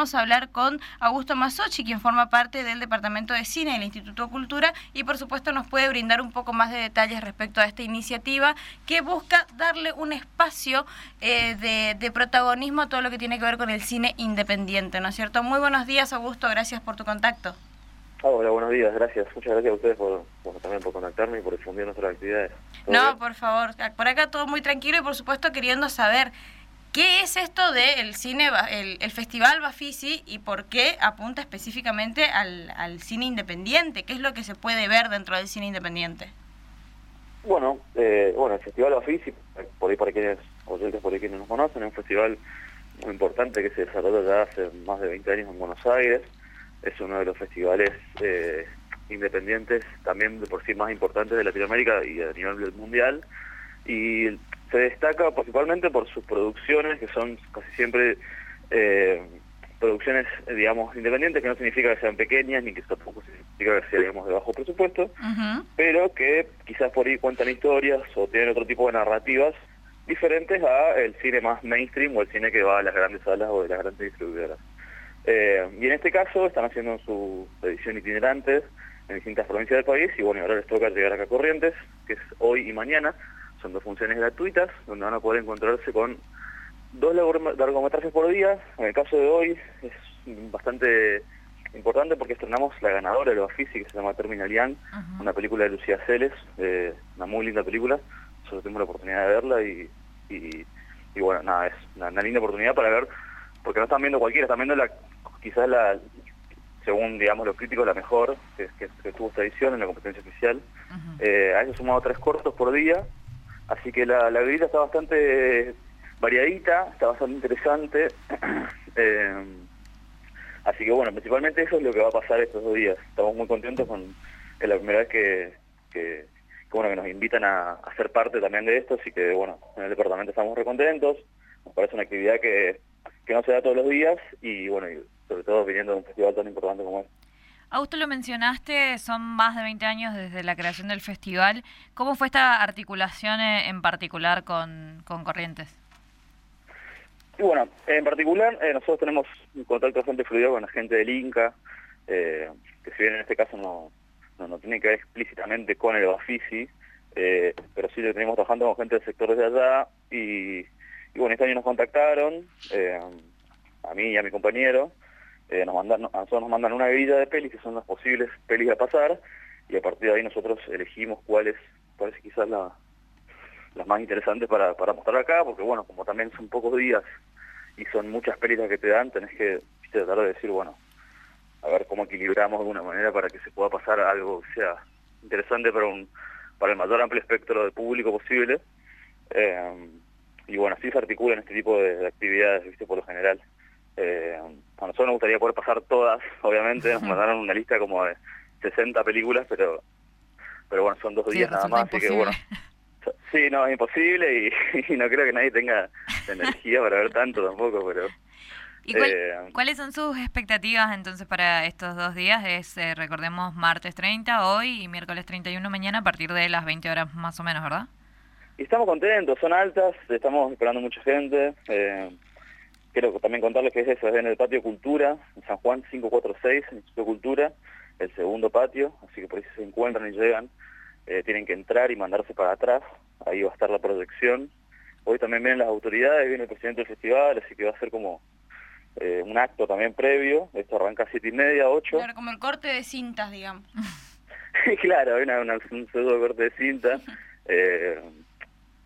vamos a hablar con Augusto Masochi, quien forma parte del Departamento de Cine del Instituto Cultura y por supuesto nos puede brindar un poco más de detalles respecto a esta iniciativa que busca darle un espacio eh, de, de, protagonismo a todo lo que tiene que ver con el cine independiente, ¿no es cierto? Muy buenos días, Augusto, gracias por tu contacto. Hola, buenos días, gracias. Muchas gracias a ustedes por, también por contactarme y por difundir nuestras actividades. No, por favor, por acá todo muy tranquilo y por supuesto queriendo saber qué es esto del cine, el, el, Festival Bafisi y por qué apunta específicamente al, cine independiente, qué es lo que se puede ver dentro del cine independiente. Bueno, eh, bueno, el Festival Bafisi, por ahí para quienes, oyentes por ahí quienes nos conocen, es un festival muy importante que se desarrolla ya hace más de 20 años en Buenos Aires, es uno de los festivales eh, independientes también de por sí más importantes de Latinoamérica y a nivel mundial. Y se destaca principalmente por sus producciones que son casi siempre eh, producciones digamos independientes que no significa que sean pequeñas ni que tampoco significa que sean digamos de bajo presupuesto pero que quizás por ahí cuentan historias o tienen otro tipo de narrativas diferentes a el cine más mainstream o el cine que va a las grandes salas o de las grandes distribuidoras eh, y en este caso están haciendo su edición itinerantes en distintas provincias del país y bueno, ahora les toca llegar acá a Corrientes, que es hoy y mañana. Son dos funciones gratuitas donde van a poder encontrarse con dos largometrajes por día. En el caso de hoy es bastante importante porque estrenamos la ganadora de los Bafisi que se llama Terminal Young, una película de Lucía Celes, eh, una muy linda película. Solo tengo la oportunidad de verla y, y, bueno, nada, es una, linda oportunidad para ver, porque no están viendo cualquiera, están viendo la quizás la, según digamos los críticos, la mejor que, que, tuvo esta edición en la competencia oficial. eh, a eso sumado tres cortos por día, así que la, la está bastante variadita, está bastante interesante. eh, así que bueno, principalmente eso es lo que va a pasar estos dos días. Estamos muy contentos con es la primera vez que, bueno, que nos invitan a, a, ser parte también de esto, así que bueno, en el departamento estamos recontentos, nos parece una actividad que, que no se da todos los días y bueno, y sobre todo viniendo de un festival tan importante como este. Augusto, lo mencionaste, son más de 20 años desde la creación del festival. ¿Cómo fue esta articulación eh, en particular con, con Corrientes? Y bueno, en particular eh, nosotros tenemos un contacto bastante fluido con la gente del Inca, eh, que si bien en este caso no, no, no, tiene que ver explícitamente con el Bafisi, eh, pero sí lo tenemos trabajando con gente del sector de allá y, y bueno, este año nos contactaron, a mí y a mi compañero, eh, nos mandan, a nosotros nos mandan una grilla de pelis que son las posibles pelis a pasar y a partir de ahí nosotros elegimos cuáles cuáles quizás la, las más interesantes para, para mostrar acá, porque bueno, como también son pocos días y son muchas pelis que te dan, tenés que tratar de decir, bueno, a ver cómo equilibramos de alguna manera para que se pueda pasar algo que sea interesante para un para el mayor amplio espectro de público posible. Eh, y bueno, así se articulan este tipo de, de actividades, viste, por lo general. Eh, nosotros nos gustaría poder pasar todas, obviamente, nos mandaron una lista como de 60 películas, pero pero bueno, son dos días nada más, así que bueno. Sí, no, es imposible y, no creo que nadie tenga energía para ver tanto tampoco, pero... ¿Y eh, cuáles son sus expectativas entonces para estos dos días? Es, eh, recordemos, martes 30 hoy y miércoles 31 mañana a partir de las 20 horas más o menos, ¿verdad? Y estamos contentos, son altas, estamos esperando mucha gente. Eh, quiero también contarles que es eso, es en el patio Cultura, en San Juan 546, en el Instituto Cultura, el segundo patio, así que por ahí si se encuentran y llegan, eh, tienen que entrar y mandarse para atrás, ahí va a estar la proyección. Hoy también vienen las autoridades, viene el presidente del festival, así que va a ser como eh, un acto también previo, esto arranca a siete y media, ocho. Claro, como el corte de cintas, digamos. claro, hay una, un pseudo corte de cinta. eh,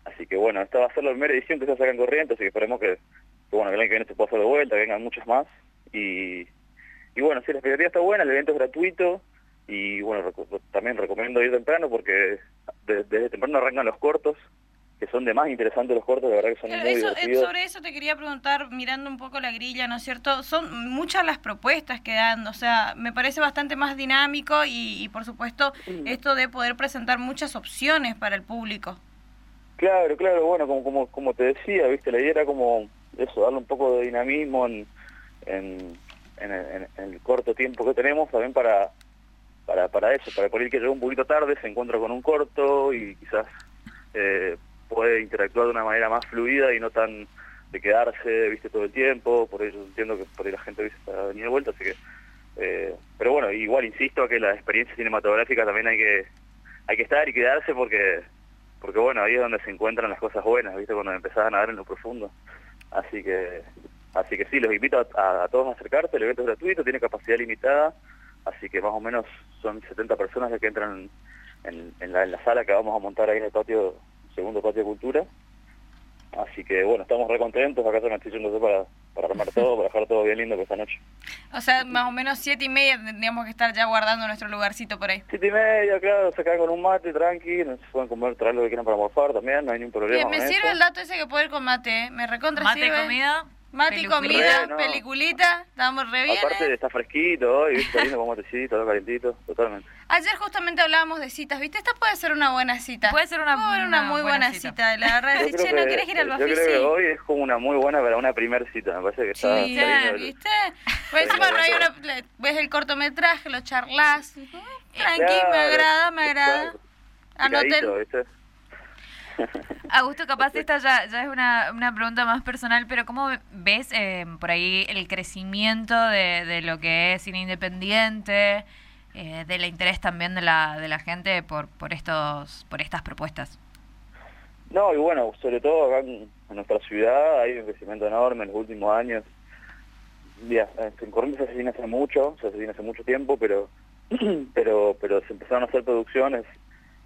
así que bueno, esta va a ser la primera edición que se saca en corriente, así que esperemos que bueno, que el año que viene pueda hacer de vuelta, que vengan muchas más. Y, y bueno, sí, la expectativa está buena, el evento es gratuito y bueno, también recomiendo ir temprano porque desde, temprano arrancan los cortos, que son de más interesantes los cortos, de verdad que son muy eso, eh, Sobre eso te quería preguntar, mirando un poco la grilla, ¿no es cierto? Son muchas las propuestas que dan, o sea, me parece bastante más dinámico y, y por supuesto mm. esto de poder presentar muchas opciones para el público. Claro, claro, bueno, como, como, como te decía, viste, la idea era como eso, darle un poco de dinamismo en, el corto tiempo que tenemos, también para, para, para eso, para por el que llega un poquito tarde, se encuentra con un corto y quizás eh, puede interactuar de una manera más fluida y no tan de quedarse, viste, todo el tiempo, por eso entiendo que por ahí la gente a veces está venir de vuelta, así que... Eh, pero bueno, igual insisto que la experiencia cinematográfica también hay que hay que estar y quedarse porque porque bueno, ahí es donde se encuentran las cosas buenas, ¿viste? Cuando empezás a nadar en lo profundo. Así que así que sí, los invito a, todos a acercarse, el evento es gratuito, tiene capacidad limitada, así que más o menos son 70 personas las que entran en, la, en la sala que vamos a montar ahí en el patio, segundo patio de cultura. Así que bueno, estamos re contentos, acá se me estoy yendo para, para armar todo, para dejar todo bien lindo para esta noche. O sea, más o menos siete y media tendríamos que estar ya guardando nuestro lugarcito por ahí. Siete y media, claro, se quedan con un mate tranqui, se pueden comer, traer lo que quieran para morfar también, no hay ningún problema. me sirve el dato ese que puede ir con mate, ¿eh? me recontra Mate, comida. Mate y comida, peliculita, estamos re bien. Aparte está fresquito hoy, está lindo con matecito, todo calentito, totalmente. Ayer justamente hablábamos de citas, ¿viste? Esta puede ser una buena cita. Puede ser una, una, muy buena, cita. La verdad, decir, che, ¿no querés ir al Bafisi? Yo creo que hoy es como una muy buena para una primera cita, me parece que está... Sí, ¿viste? Pues encima no hay una, ves el cortometraje, lo charlas, tranqui, me agrada, me agrada. Anoten. Augusto, capaz esta ya, ya es una, una, pregunta más personal, pero ¿cómo ves eh, por ahí el crecimiento de, de, lo que es cine independiente, eh, del interés también de la, de la gente por, por, estos, por estas propuestas? No, y bueno, sobre todo acá en, nuestra ciudad hay un crecimiento enorme en los últimos años. Ya, en Corrientes se asesina hace mucho, se asesina hace mucho tiempo, pero, pero, pero se empezaron a hacer producciones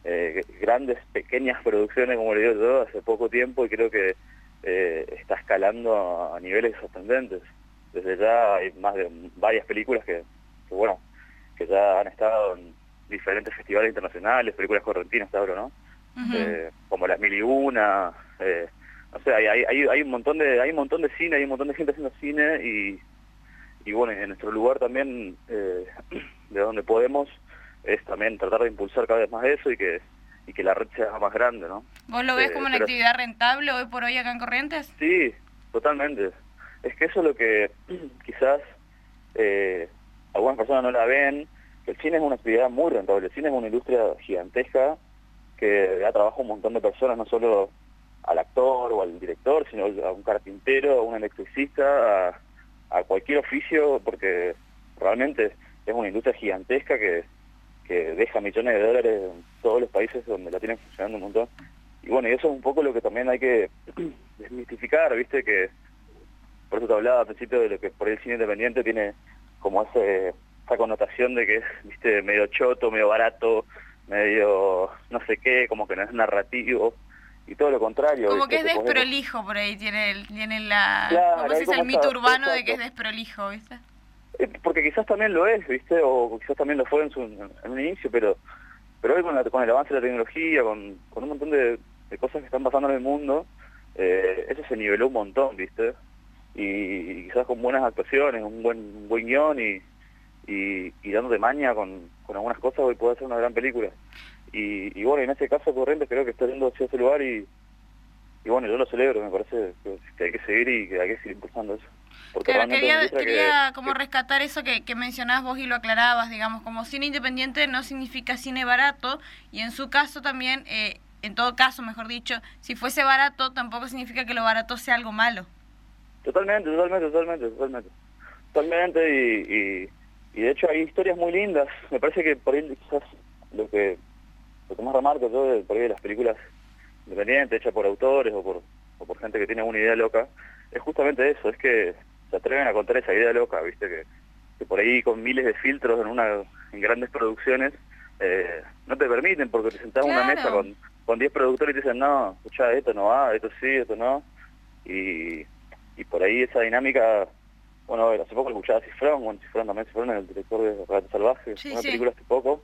eh, grandes, pequeñas producciones, como le digo yo, hace poco tiempo y creo que eh, está escalando a, niveles sorprendentes. Desde ya hay más de varias películas que, bueno, que ya han estado en diferentes festivales internacionales, películas correntinas, te hablo, ¿no? eh, como Las Mil y Una, eh, no sé, hay, hay, hay, un montón de hay un montón de cine, hay un montón de gente haciendo cine y, y bueno, en nuestro lugar también, eh, de donde podemos, es también tratar de impulsar cada vez más eso y que y que la red sea más grande, ¿no? ¿Vos lo ves eh, como una actividad rentable hoy por hoy acá en Corrientes? Sí, totalmente. Es que eso es lo que quizás eh, algunas personas no la ven, que el cine es una actividad muy rentable. El cine es una industria gigantesca que da trabajo a un montón de personas, no solo al actor o al director, sino a un carpintero, a un electricista, a, a cualquier oficio, porque realmente es una industria gigantesca que que deja millones de dólares en todos los países donde la tienen funcionando un montón. Y bueno, y eso es un poco lo que también hay que desmistificar, ¿viste? Que por eso te hablaba al principio de lo que por el cine independiente tiene como ese, esa connotación de que es, ¿viste? Medio choto, medio barato, medio no sé qué, como que no es narrativo y todo lo contrario. Como que es desprolijo por ahí, tiene, el, tiene la... Claro, es el mito urbano de que es desprolijo, ¿viste? Eh, porque quizás también lo es, ¿viste? O quizás también lo fue en, su, en un inicio, pero pero hoy con, con el avance de la tecnología, con, con un montón de, cosas que están pasando en el mundo, eh, eso se niveló un montón, ¿viste? Y, quizás con buenas actuaciones, un buen, buen guion y, y, y dándote maña con, con algunas cosas, hoy puede ser una gran película. Y, y bueno, en ese caso Corrientes creo que está yendo hacia ese lugar y, y bueno, yo lo celebro, me parece que hay que seguir y que hay que seguir impulsando eso. Claro, quería, quería como rescatar eso que, que mencionabas vos y lo aclarabas, digamos, como cine independiente no significa cine barato y en su caso también, eh, en todo caso, mejor dicho, si fuese barato tampoco significa que lo barato sea algo malo. Totalmente, totalmente, totalmente, totalmente. Totalmente y, y, de hecho hay historias muy lindas. Me parece que por ahí quizás lo que, lo que más remarco yo de, por ahí de las películas independientes hechas por autores o por, o por gente que tiene una idea loca, es justamente eso, es que se atreven a contar esa idea loca, viste, que, que por ahí con miles de filtros en una en grandes producciones eh, no te permiten porque te sentás en una mesa con con 10 productores y te dicen, no, escucha, esto no va, esto sí, esto no. Y, y por ahí esa dinámica, bueno, hace poco escuchaba a Cifrón, bueno, Cifrón también, Cifrón el director de Relato Salvaje, una película hace poco,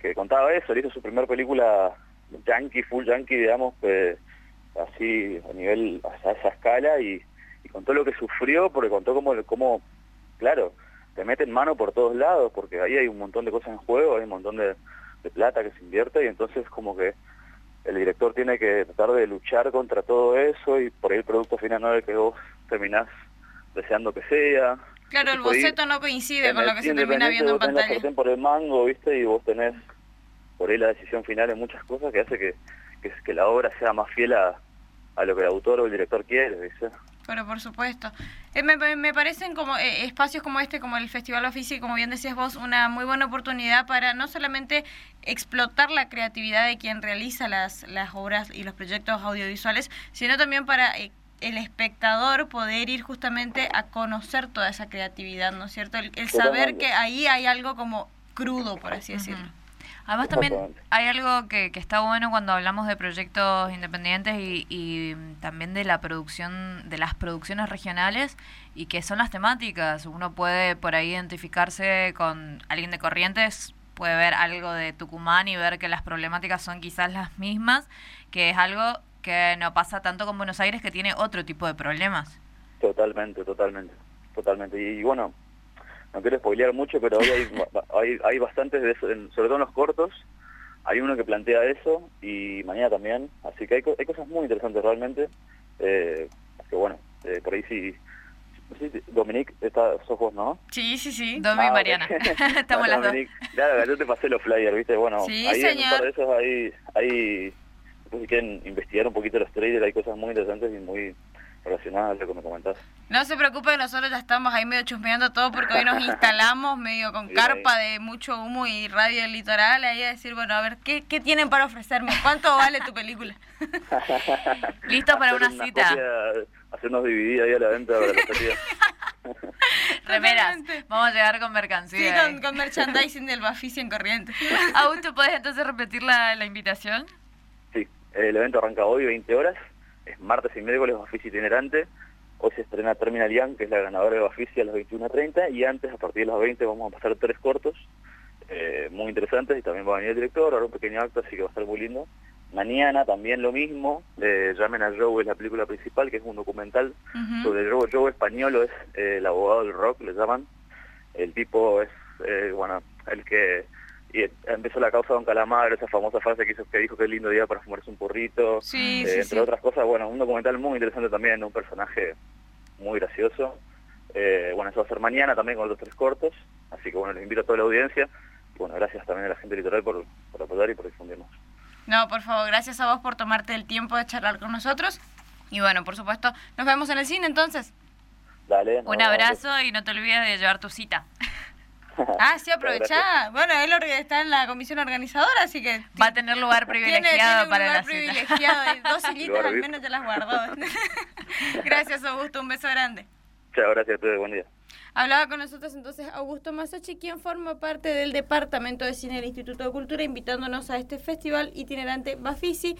que contaba eso, él hizo su primera película yankee, full yankee, digamos, así a nivel, a esa escala y y contó lo que sufrió, porque contó cómo, cómo, claro, te meten mano por todos lados, porque ahí hay un montón de cosas en juego, hay un montón de, plata que se invierte, y entonces como que el director tiene que tratar de luchar contra todo eso, y por ahí el producto final no es el que vos terminás deseando que sea. Claro, el boceto no coincide con lo que se termina viendo en pantalla. Tenés por el mango, ¿viste? Y vos tenés por ahí la decisión final en muchas cosas que hace que, que, que la obra sea más fiel a, a lo que el autor o el director quiere, ¿viste? Pero por supuesto. Eh, me, me, parecen como eh, espacios como este, como el Festival Ofici, como bien decías vos, una muy buena oportunidad para no solamente explotar la creatividad de quien realiza las, las obras y los proyectos audiovisuales, sino también para eh, el espectador poder ir justamente a conocer toda esa creatividad, ¿no es cierto? El, saber que ahí hay algo como crudo, por así decirlo. Además también hay algo que, que, está bueno cuando hablamos de proyectos independientes y, y, también de la producción, de las producciones regionales y que son las temáticas. Uno puede por ahí identificarse con alguien de Corrientes, puede ver algo de Tucumán y ver que las problemáticas son quizás las mismas, que es algo que no pasa tanto con Buenos Aires que tiene otro tipo de problemas. Totalmente, totalmente, totalmente. y bueno, no quiero spoilear mucho, pero hoy hay, hay, hay bastantes de eso, sobre todo en los cortos, hay uno que plantea eso y mañana también, así que hay, hay cosas muy interesantes realmente, eh, que bueno, eh, por ahí sí, Dominique, está, sos vos, ¿no? Sí, sí, sí. Dominique ah, Mariana. Estamos las dos. Claro, yo te pasé los flyers, ¿viste? Bueno, ahí en un par de esos hay, hay, pues, si quieren investigar un poquito los trailers, hay cosas muy interesantes y muy relacionada a lo que me comentás. No se preocupe, nosotros ya estamos ahí medio chusmeando todo porque hoy nos instalamos medio con carpa de mucho humo y radio del litoral, ahí a decir, bueno, a ver, ¿qué, qué tienen para ofrecerme? ¿Cuánto vale tu película? Listo para una, cita. hacernos dividir ahí a la venta para la Remeras, vamos a llegar con mercancía. Sí, con, merchandising del Bafisi en corriente. Augusto, ¿puedes entonces repetir la, la invitación? Sí, el evento arranca hoy, 20 horas es martes y miércoles Bafisi itinerante. Hoy se estrena Terminal Young, que es la ganadora de Bafisi a las 21.30, y antes, a partir de las 20, vamos a pasar tres cortos eh, muy interesantes, y también va a venir el director, ahora un pequeño acto, así que va a estar muy lindo. Mañana también lo mismo, eh, Llamen a Joe es la película principal, que es un documental sobre Joe. Joe español, es eh, el abogado del rock, le llaman. El tipo es, eh, bueno, el que y empezó la causa de Don Calamar, esa famosa frase que, hizo, que dijo que lindo día para fumarse un porrito, eh, entre otras cosas, bueno, un documental muy interesante también, un personaje muy gracioso. Eh, bueno, eso va a ser mañana también con los tres cortos, así que bueno, les invito a toda la audiencia, y bueno, gracias también a la gente litoral por, por apoyar y por difundirnos. No, por favor, gracias a vos por tomarte el tiempo de charlar con nosotros, y bueno, por supuesto, nos vemos en el cine entonces. Dale. Un abrazo y no te olvides de llevar tu cita. Ah, sí, aprovechá. Bueno, él está en la comisión organizadora, así que... Va a tener lugar privilegiado para lugar la privilegiado. Dos hilitas al menos te las guardó. gracias, Augusto. Un beso grande. Chao, gracias a todos. Buen día. Hablaba con nosotros entonces Augusto Masachi, quien forma parte del Departamento de Cine del Instituto de Cultura, invitándonos a este festival itinerante Bafisi.